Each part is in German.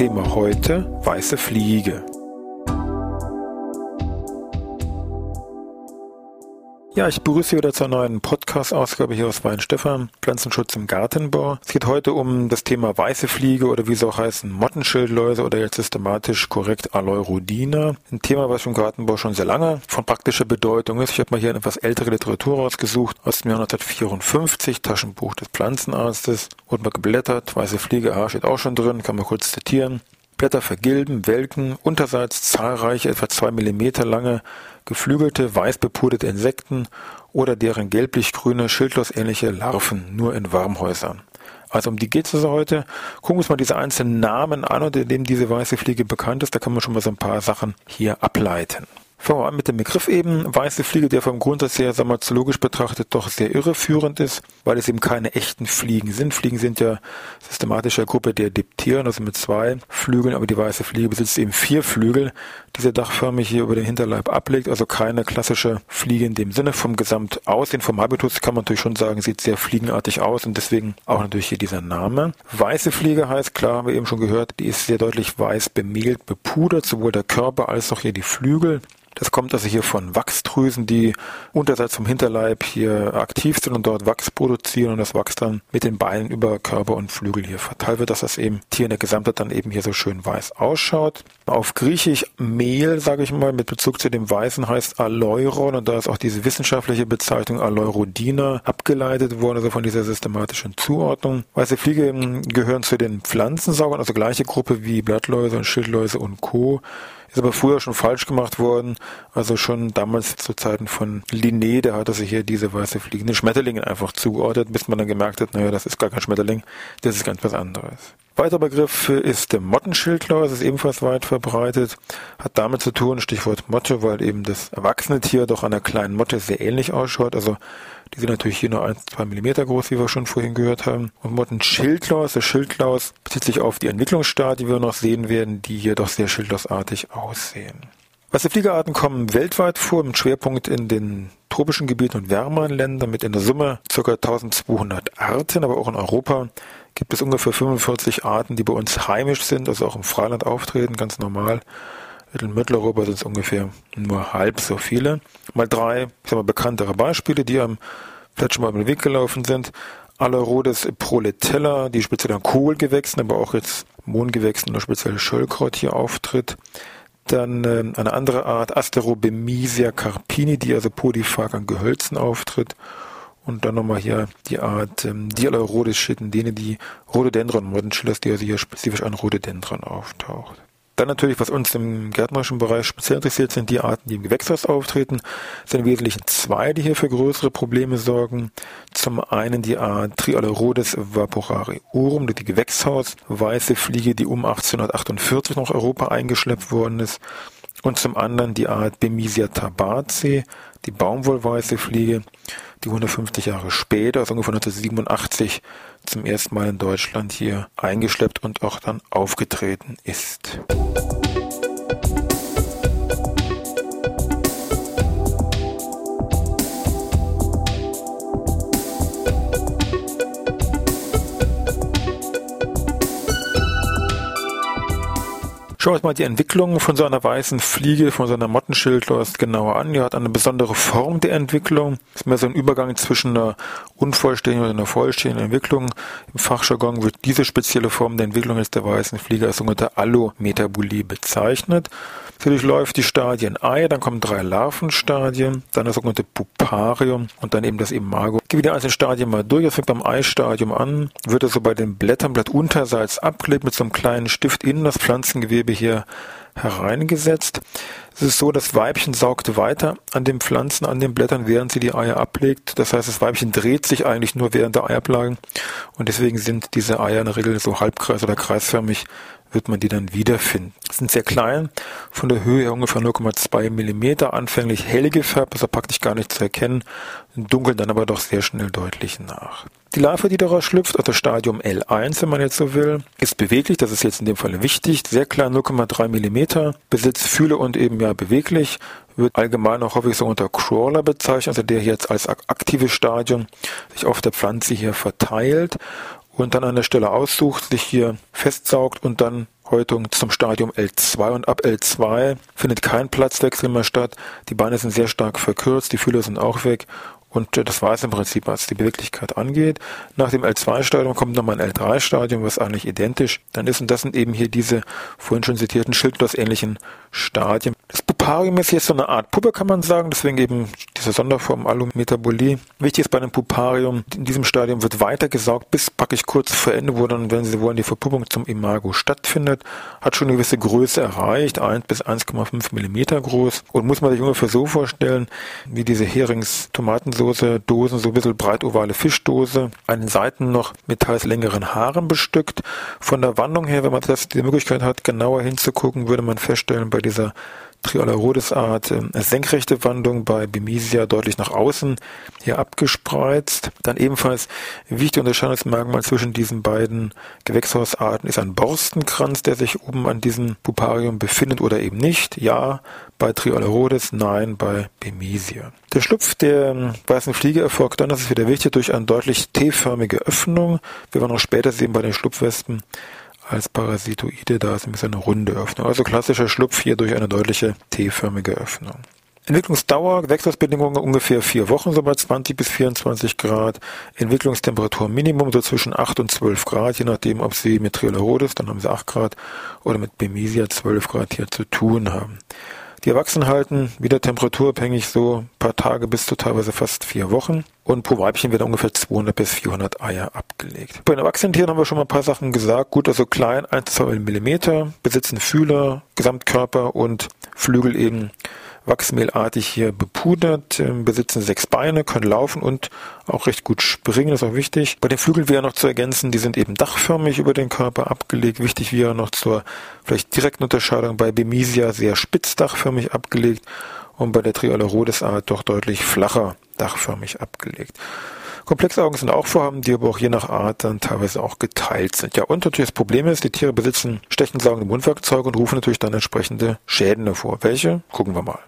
Thema heute weiße Fliege. Ja, ich begrüße Sie wieder zur neuen Podcast-Ausgabe hier aus Weinstefan, Pflanzenschutz im Gartenbau. Es geht heute um das Thema weiße Fliege oder wie sie auch heißen, Mottenschildläuse oder jetzt systematisch korrekt Aleurudina. Ein Thema, was im Gartenbau schon sehr lange von praktischer Bedeutung ist. Ich habe mal hier eine etwas ältere Literatur rausgesucht aus dem Jahr 1954, Taschenbuch des Pflanzenarztes. Wurde mal geblättert, weiße Fliege, ah, steht auch schon drin, kann man kurz zitieren. Blätter vergilben, welken, unterseits zahlreiche, etwa zwei Millimeter lange, geflügelte, weiß Insekten oder deren gelblich-grüne, schildlosähnliche Larven, nur in Warmhäusern. Also um die geht es also heute. Gucken wir uns mal diese einzelnen Namen an, unter denen diese weiße Fliege bekannt ist. Da kann man schon mal so ein paar Sachen hier ableiten. Fangen wir an mit dem Begriff eben. Weiße Fliege, der vom Grundsatz her, sagen wir, zoologisch betrachtet doch sehr irreführend ist, weil es eben keine echten Fliegen sind. Fliegen sind ja systematischer Gruppe der Dipteren, also mit zwei Flügeln, aber die weiße Fliege besitzt eben vier Flügel, die sie dachförmig hier über den Hinterleib ablegt, also keine klassische Fliege in dem Sinne. Vom Gesamtaussehen, vom Habitus kann man natürlich schon sagen, sieht sehr fliegenartig aus und deswegen auch natürlich hier dieser Name. Weiße Fliege heißt, klar, haben wir eben schon gehört, die ist sehr deutlich weiß bemehlt, bepudert, sowohl der Körper als auch hier die Flügel. Das kommt also hier von Wachsdrüsen, die unterseits vom Hinterleib hier aktiv sind und dort Wachs produzieren und das Wachs dann mit den Beinen über Körper und Flügel hier verteilt wird, dass das eben Tier in der Gesamtheit dann eben hier so schön weiß ausschaut. Auf Griechisch Mehl, sage ich mal, mit Bezug zu dem Weißen heißt Aleuron und da ist auch diese wissenschaftliche Bezeichnung Aleurodina abgeleitet worden, also von dieser systematischen Zuordnung. Weiße Fliege gehören zu den Pflanzensaugern, also gleiche Gruppe wie Blattläuse und Schildläuse und Co. Ist aber früher schon falsch gemacht worden. Also schon damals zu Zeiten von Linné, da hatte sich hier diese weiße fliegende Schmetterlinge einfach zugeordnet, bis man dann gemerkt hat, naja, das ist gar kein Schmetterling, das ist ganz was anderes. Weiterer Begriff ist der Mottenschildlaus, ist ebenfalls weit verbreitet, hat damit zu tun, Stichwort Motte, weil eben das erwachsene Tier doch einer kleinen Motte sehr ähnlich ausschaut, also die sind natürlich hier nur 1, 2 Millimeter groß, wie wir schon vorhin gehört haben. Und Mottenschildlaus, der Schildlaus bezieht sich auf die Entwicklungsstadien, die wir noch sehen werden, die hier doch sehr schildlausartig aussehen. Wasserfliegerarten kommen weltweit vor, mit Schwerpunkt in den tropischen Gebieten und wärmeren Ländern mit in der Summe ca. 1200 Arten, aber auch in Europa gibt es ungefähr 45 Arten, die bei uns heimisch sind, also auch im Freiland auftreten, ganz normal. In Mitteleuropa sind es ungefähr nur halb so viele. Mal drei, ich sag mal, bekanntere Beispiele, die am vielleicht schon mal über den Weg gelaufen sind. Alerodes proletella, die speziell an Kohlgewächsen, aber auch jetzt Mohngewächsen oder speziell Schöllkraut hier auftritt. Dann äh, eine andere Art, Asterobemisia carpini, die also polyphag an Gehölzen auftritt. Und dann nochmal hier die Art ähm, Dialerodes schitendene, die Rhododendron Mordenschillers, die also hier spezifisch an Rhododendron auftaucht. Dann natürlich, was uns im gärtnerischen Bereich speziell interessiert, sind die Arten, die im Gewächshaus auftreten. Es sind im Wesentlichen zwei, die hier für größere Probleme sorgen. Zum einen die Art Trialerodes vaporariorum, die Gewächshaus, weiße Fliege, die um 1848 nach Europa eingeschleppt worden ist. Und zum anderen die Art Bemisia tabaci, die Baumwollweiße Fliege, die 150 Jahre später, also ungefähr 1987, zum ersten Mal in Deutschland hier eingeschleppt und auch dann aufgetreten ist. Schauen wir uns mal die Entwicklung von so einer weißen Fliege, von so einer Mottenschildläuse genauer an. Die hat eine besondere Form der Entwicklung. Ist mehr so ein Übergang zwischen einer unvollständigen und einer vollständigen Entwicklung. Im Fachjargon wird diese spezielle Form der Entwicklung jetzt der weißen Fliege als sogenannte Allometabolie bezeichnet. Sie durchläuft die Stadien Ei, dann kommen drei Larvenstadien, dann das sogenannte Puparium und dann eben das Imago. Ich gehe die einzelnen Stadien mal durch. Es fängt beim Eistadium an, wird es so bei den Blättern blattunterseits abgelegt mit so einem kleinen Stift in das Pflanzengewebe hier hereingesetzt. Es ist so, das Weibchen saugt weiter an den Pflanzen, an den Blättern, während sie die Eier ablegt. Das heißt, das Weibchen dreht sich eigentlich nur während der Eiablage und deswegen sind diese Eier in der Regel so halbkreis- oder kreisförmig wird man die dann wiederfinden. Sind sehr klein, von der Höhe her ungefähr 0,2 Millimeter, anfänglich hell gefärbt, also praktisch gar nicht zu erkennen, dunkeln dann aber doch sehr schnell deutlich nach. Die Larve, die daraus schlüpft, also Stadium L1, wenn man jetzt so will, ist beweglich, das ist jetzt in dem Fall wichtig, sehr klein, 0,3 Millimeter, besitzt Fühle und eben ja beweglich, wird allgemein auch häufig so unter Crawler bezeichnet, also der jetzt als aktives Stadium sich auf der Pflanze hier verteilt und dann an der Stelle aussucht, sich hier festsaugt und dann Häutung zum Stadium L2 und ab L2 findet kein Platzwechsel mehr statt. Die Beine sind sehr stark verkürzt, die Fühler sind auch weg und äh, das war es im Prinzip, was die Beweglichkeit angeht. Nach dem L2-Stadium kommt nochmal ein L3-Stadium, was eigentlich identisch dann ist. Und das sind eben hier diese vorhin schon zitierten Schildlos-ähnlichen Stadien. Puparium ist jetzt so eine Art Puppe, kann man sagen. Deswegen eben diese Sonderform Alumetabolie. Wichtig ist bei dem Puparium, in diesem Stadium wird weitergesaugt bis praktisch kurz vor Ende, wo dann, wenn Sie wollen, die Verpuppung zum Imago stattfindet. Hat schon eine gewisse Größe erreicht, 1 bis 1,5 Millimeter groß. Und muss man sich ungefähr so vorstellen, wie diese Herings-Tomatensoße, Dosen, so ein bisschen breit ovale Fischdose. An den Seiten noch mit teils längeren Haaren bestückt. Von der Wandlung her, wenn man das die Möglichkeit hat, genauer hinzugucken, würde man feststellen, bei dieser Triolarodis-Art äh, senkrechte Wandung bei Bemisia deutlich nach außen hier abgespreizt. Dann ebenfalls wichtige Unterscheidungsmerkmal zwischen diesen beiden Gewächshausarten ist ein Borstenkranz, der sich oben an diesem Puparium befindet oder eben nicht. Ja, bei Triolarodis, nein, bei Bemisia. Der Schlupf der weißen Fliege erfolgt dann, das ist wieder wichtig, durch eine deutlich T-förmige Öffnung. Wir werden auch später sehen bei den Schlupfwespen, als Parasitoide, da ist nämlich eine runde Öffnung. Also klassischer Schlupf hier durch eine deutliche T-förmige Öffnung. Entwicklungsdauer, Wechselbedingungen ungefähr vier Wochen, so bei 20 bis 24 Grad. Entwicklungstemperatur Minimum so zwischen 8 und 12 Grad, je nachdem, ob Sie mit Triolarodis, dann haben Sie 8 Grad, oder mit Bemisia 12 Grad hier zu tun haben. Die Erwachsenen halten wieder temperaturabhängig so ein paar Tage bis zu teilweise fast vier Wochen. Und pro Weibchen werden ungefähr 200 bis 400 Eier abgelegt. Bei den Erwachsenen haben wir schon mal ein paar Sachen gesagt. Gut, also klein, 1, 2 Millimeter, besitzen Fühler, Gesamtkörper und Flügel eben wachsmehlartig hier bepudert, ähm, besitzen sechs Beine, können laufen und auch recht gut springen, ist auch wichtig. Bei den Flügeln wäre noch zu ergänzen, die sind eben dachförmig über den Körper abgelegt. Wichtig wäre noch zur vielleicht direkten Unterscheidung bei Bemisia sehr spitzdachförmig abgelegt und bei der Trialerodis-Art doch deutlich flacher dachförmig abgelegt. Komplexaugen sind auch vorhanden, die aber auch je nach Art dann teilweise auch geteilt sind. Ja, und natürlich das Problem ist, die Tiere besitzen stechensaugende Mundwerkzeuge und rufen natürlich dann entsprechende Schäden hervor. Welche? Gucken wir mal.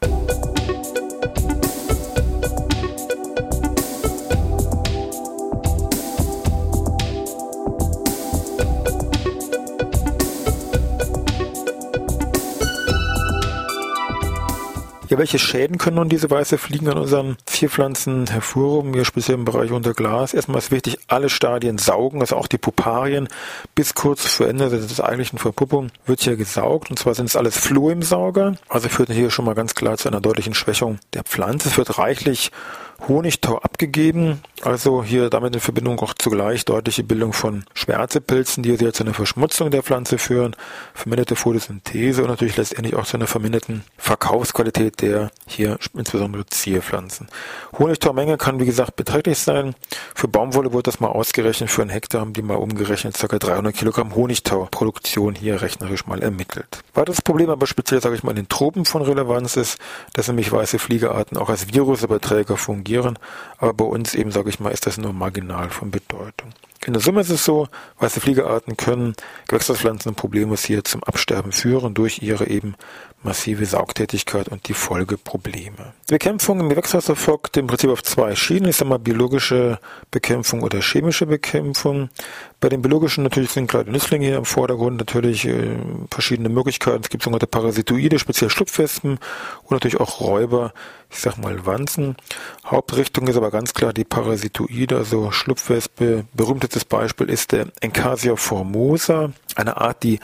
Ja, welche Schäden können nun diese weiße Fliegen an unseren Zierpflanzen hervorrufen, hier speziell im Bereich unter Glas? Erstmal ist wichtig, alle Stadien saugen, also auch die Puparien bis kurz vor Ende der eigentlichen Verpuppung wird hier gesaugt und zwar sind es alles Phloemsauger, also führt hier schon mal ganz klar zu einer deutlichen Schwächung der Pflanze. Es wird reichlich Honigtau abgegeben, also hier damit in Verbindung auch zugleich deutliche Bildung von Schwärzepilzen, die hier zu einer Verschmutzung der Pflanze führen, verminderte Photosynthese und natürlich letztendlich auch zu einer verminderten Verkaufsqualität der hier insbesondere Zierpflanzen. Honigtaumenge kann wie gesagt beträchtlich sein. Für Baumwolle wurde das mal ausgerechnet, für einen Hektar haben die mal umgerechnet ca. 300 Kilogramm Honigtauproduktion hier rechnerisch mal ermittelt. Weiteres Problem aber speziell, sage ich mal, in den Tropen von Relevanz ist, dass nämlich weiße Fliegearten auch als Virusüberträger fungieren reagieren, aber bei uns eben, sage ich mal, ist das nur marginal von Bedeutung. In der Summe ist es so, weiße Fliegearten können Gewächshauspflanzen problemlos hier zum Absterben führen durch ihre eben massive Saugtätigkeit und die Folgeprobleme. Die Bekämpfung im Gewächshaus erfolgt im Prinzip auf zwei Schienen. Ich sage mal biologische Bekämpfung oder chemische Bekämpfung. Bei den biologischen natürlich sind kleine Nützlinge hier im Vordergrund, natürlich äh, verschiedene Möglichkeiten. Es gibt sogenannte Parasitoide, speziell Schlupfwespen und natürlich auch Räuber, ich sag mal Wanzen. Hauptrichtung ist aber ganz klar die Parasitoide, also Schlupfwespe, berühmte kurzes Beispiel ist der Encasia formosa, eine Art, die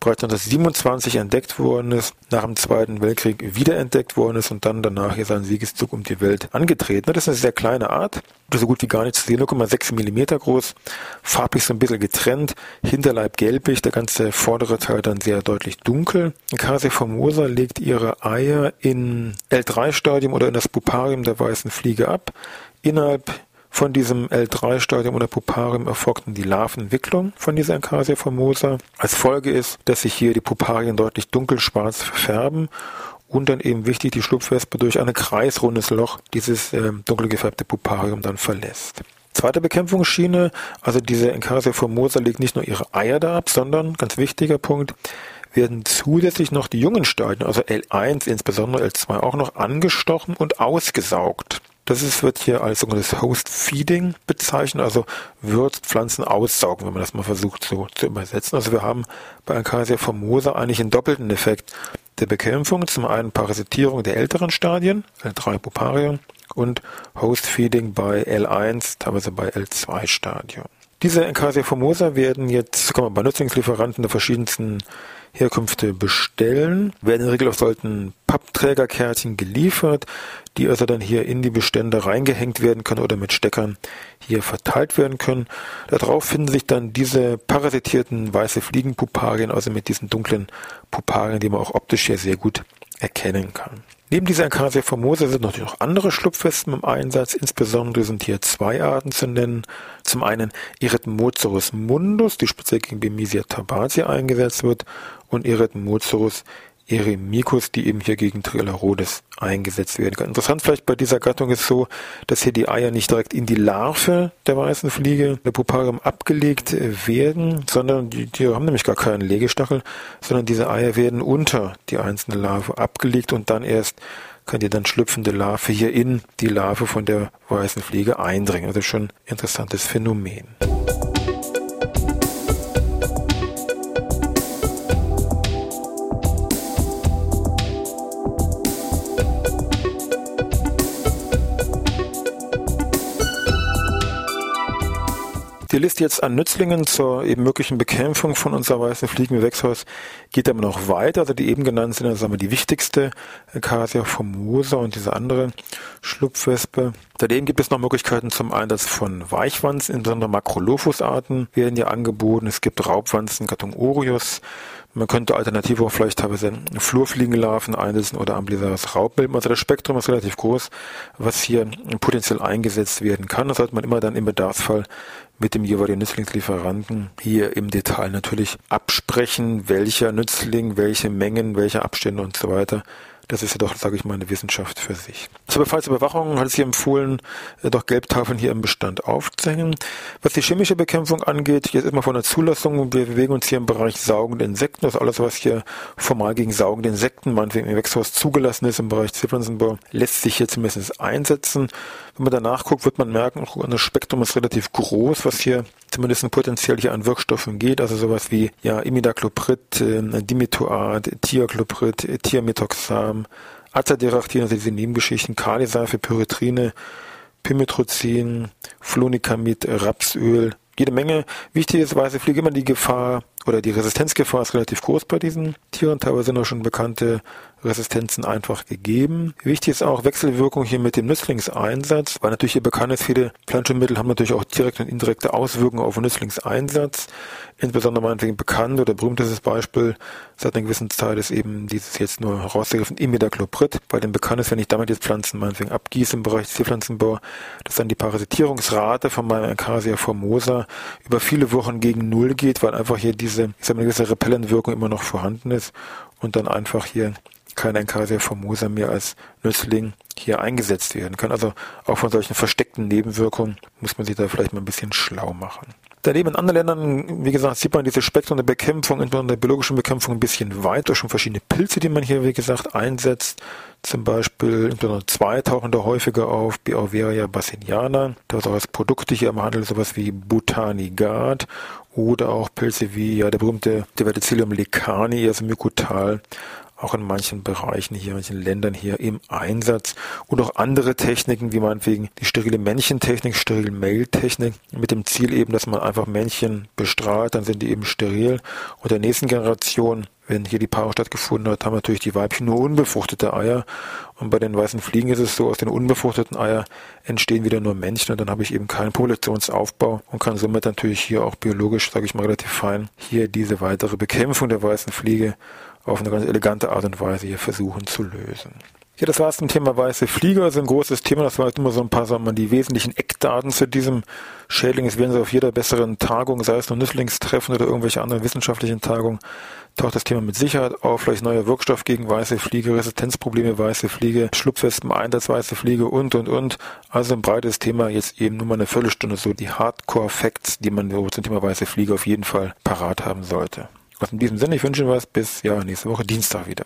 bereits 1927 entdeckt worden ist, nach dem Zweiten Weltkrieg wiederentdeckt worden ist und dann danach hier seinen Siegeszug um die Welt angetreten hat. Das ist eine sehr kleine Art, so gut wie gar nicht zu sehen, 0,6 Millimeter groß, farblich so ein bisschen getrennt, Hinterleib gelblich, der ganze vordere Teil dann sehr deutlich dunkel. Encasia formosa legt ihre Eier in L3-Stadium oder in das Puparium der weißen Fliege ab. Innerhalb von diesem L3-Stadium oder Puparium erfolgten die Larvenentwicklung von dieser Encasia formosa. Als Folge ist, dass sich hier die Puparien deutlich dunkelschwarz verfärben und dann eben wichtig, die Schlupfwespe durch ein kreisrundes Loch dieses äh, dunkel gefärbte Puparium dann verlässt. Zweite Bekämpfungsschiene, also diese Encasia formosa legt nicht nur ihre Eier da ab, sondern, ganz wichtiger Punkt, werden zusätzlich noch die jungen Stadien, also L1, insbesondere L2 auch noch angestochen und ausgesaugt. Das ist, wird hier als sogenanntes Host Feeding bezeichnet, also Würzpflanzen aussaugen, wenn man das mal versucht so zu übersetzen. Also wir haben bei Acacia formosa eigentlich einen doppelten Effekt der Bekämpfung. Zum einen Parasitierung der älteren Stadien, L3 Puparium, und Host Feeding bei L1, teilweise bei L2 Stadium. Diese Acacia formosa werden jetzt, kann man bei Nutzungslieferanten der verschiedensten Herkünfte bestellen, werden in der Regel auf solchen Pappträgerkärtchen geliefert, die also dann hier in die Bestände reingehängt werden können oder mit Steckern hier verteilt werden können. Darauf finden sich dann diese parasitierten weiße Fliegenpuparien, also mit diesen dunklen Puparien, die man auch optisch hier sehr gut erkennen kann. Neben dieser Acacia formosa sind natürlich noch andere Schlupfwespen im Einsatz. Insbesondere sind hier zwei Arten zu nennen. Zum einen Erythmocerus mundus, die speziell gegen Bemisia tabacia eingesetzt wird, und Erythmocerus Eremicus, die eben hier gegen Trilla eingesetzt werden kann. Interessant vielleicht bei dieser Gattung ist so, dass hier die Eier nicht direkt in die Larve der weißen Fliege, der Puparium, abgelegt werden, sondern die Tiere haben nämlich gar keinen Legestachel, sondern diese Eier werden unter die einzelne Larve abgelegt und dann erst kann die dann schlüpfende Larve hier in die Larve von der weißen Fliege eindringen. Also schon interessantes Phänomen. Die Liste jetzt an Nützlingen zur eben möglichen Bekämpfung von unserer weißen Fliegenwechshaus geht aber noch weiter. Also die eben genannten sind, sagen wir, die wichtigste Acacia formosa und diese andere Schlupfwespe. Daneben gibt es noch Möglichkeiten zum Einsatz von Weichwanzen, insbesondere Macrolophus-Arten werden ja angeboten. Es gibt Raubwanzen, Gattung Orius. Man könnte alternativ auch vielleicht teilweise Flurfliegenlarven einsetzen oder Amblisaris Raubmilben. Also das Spektrum ist relativ groß, was hier potenziell eingesetzt werden kann. Das sollte man immer dann im Bedarfsfall mit dem jeweiligen Nützlingslieferanten hier im Detail natürlich absprechen, welcher Nützling, welche Mengen, welche Abstände und so weiter das ist ja doch, sage ich mal, eine Wissenschaft für sich. Zur Befallsüberwachung hat es hier empfohlen, äh, doch Gelbtafeln hier im Bestand aufzuhängen. Was die chemische Bekämpfung angeht, jetzt immer von der Zulassung, wir bewegen uns hier im Bereich saugende Insekten, ist alles, was hier formal gegen saugende Insekten, meinetwegen im Gewächshaus zugelassen ist im Bereich Zierpflanzenbau, lässt sich hier zumindest einsetzen. Wenn man danach guckt, wird man merken, das Spektrum ist relativ groß, was hier zumindest potenziell hier an Wirkstoffen geht, also sowas wie ja, Imidacloprid, äh, Dimetoat, Thiacloprid, Thiamethoxam, Azadirachtin, also diese Nebengeschichten, Kaliseife, Pyretrine, Pimetrozin, Flonikamid, Rapsöl, jede Menge. Wichtig ist, weiße Fliege immer die Gefahr oder die Resistenzgefahr ist relativ groß bei diesen Tieren. Teilweise sind auch schon bekannte Resistenzen einfach gegeben. Wichtig ist auch Wechselwirkung hier mit dem Nützlingseinsatz, weil natürlich hier bekannt ist, viele Pflanzenmittel haben natürlich auch direkte und indirekte Auswirkungen auf den Nützlingseinsatz. Insbesondere meinetwegen bekannt oder berühmtestes Beispiel seit einer gewissen Zeit ist eben dieses jetzt nur herausgegriffen Imidacloprid, weil dem bekannt ist, wenn ich damit jetzt Pflanzen meinetwegen abgieße im Bereich des Tierpflanzenbau, dass dann die Parasitierungsrate von meinem Acacia formosa über viele Wochen gegen Null geht, weil einfach hier diese, ich sag eine gewisse Repellentwirkung immer noch vorhanden ist und dann einfach hier kein Encasia formosa mehr als Nützling hier eingesetzt werden kann. Also auch von solchen versteckten Nebenwirkungen muss man sich da vielleicht mal ein bisschen schlau machen. Daneben in anderen Ländern, wie gesagt, sieht man diese Spektrum der Bekämpfung, insbesondere der biologischen Bekämpfung ein bisschen weiter. Schon verschiedene Pilze, die man hier, wie gesagt, einsetzt. Zum Beispiel, insbesondere zwei tauchen da häufiger auf, Beauveria bassiniana. Da ist auch als Produkte hier im Handel sowas wie Butanigat oder auch Pilze wie, ja, der berühmte Diverticillium lecani, also Mykotal auch in manchen Bereichen hier, in manchen Ländern hier im Einsatz. Und auch andere Techniken, wie meinetwegen die sterile Männchentechnik, sterile Mail-Technik, mit dem Ziel eben, dass man einfach Männchen bestrahlt, dann sind die eben steril. Und der nächsten Generation wenn hier die Paarung stattgefunden hat, haben natürlich die Weibchen nur unbefruchtete Eier. Und bei den weißen Fliegen ist es so, aus den unbefruchteten Eier entstehen wieder nur Männchen und dann habe ich eben keinen Populationsaufbau und kann somit natürlich hier auch biologisch, sage ich mal relativ fein, hier diese weitere Bekämpfung der weißen Fliege auf eine ganz elegante Art und Weise hier versuchen zu lösen. Ja, das war es zum Thema weiße Flieger. Das ist ein großes Thema. Das war halt immer so ein paar, sagen wir mal, die wesentlichen Eckdaten zu diesem Schädling. Es werden Sie auf jeder besseren Tagung, sei es nur Nüsslingstreffen oder irgendwelche anderen wissenschaftlichen Tagungen, taucht das Thema mit Sicherheit auf. Vielleicht neuer Wirkstoff gegen weiße Fliege, Resistenzprobleme weiße Fliege, Schlupfwespen, Einsatz weiße Fliege und, und, und. Also ein breites Thema. Jetzt eben nur mal eine Viertelstunde so die Hardcore-Facts, die man zum Thema weiße Fliege auf jeden Fall parat haben sollte. Also in diesem Sinne, ich wünsche Ihnen was bis ja nächste Woche Dienstag wieder.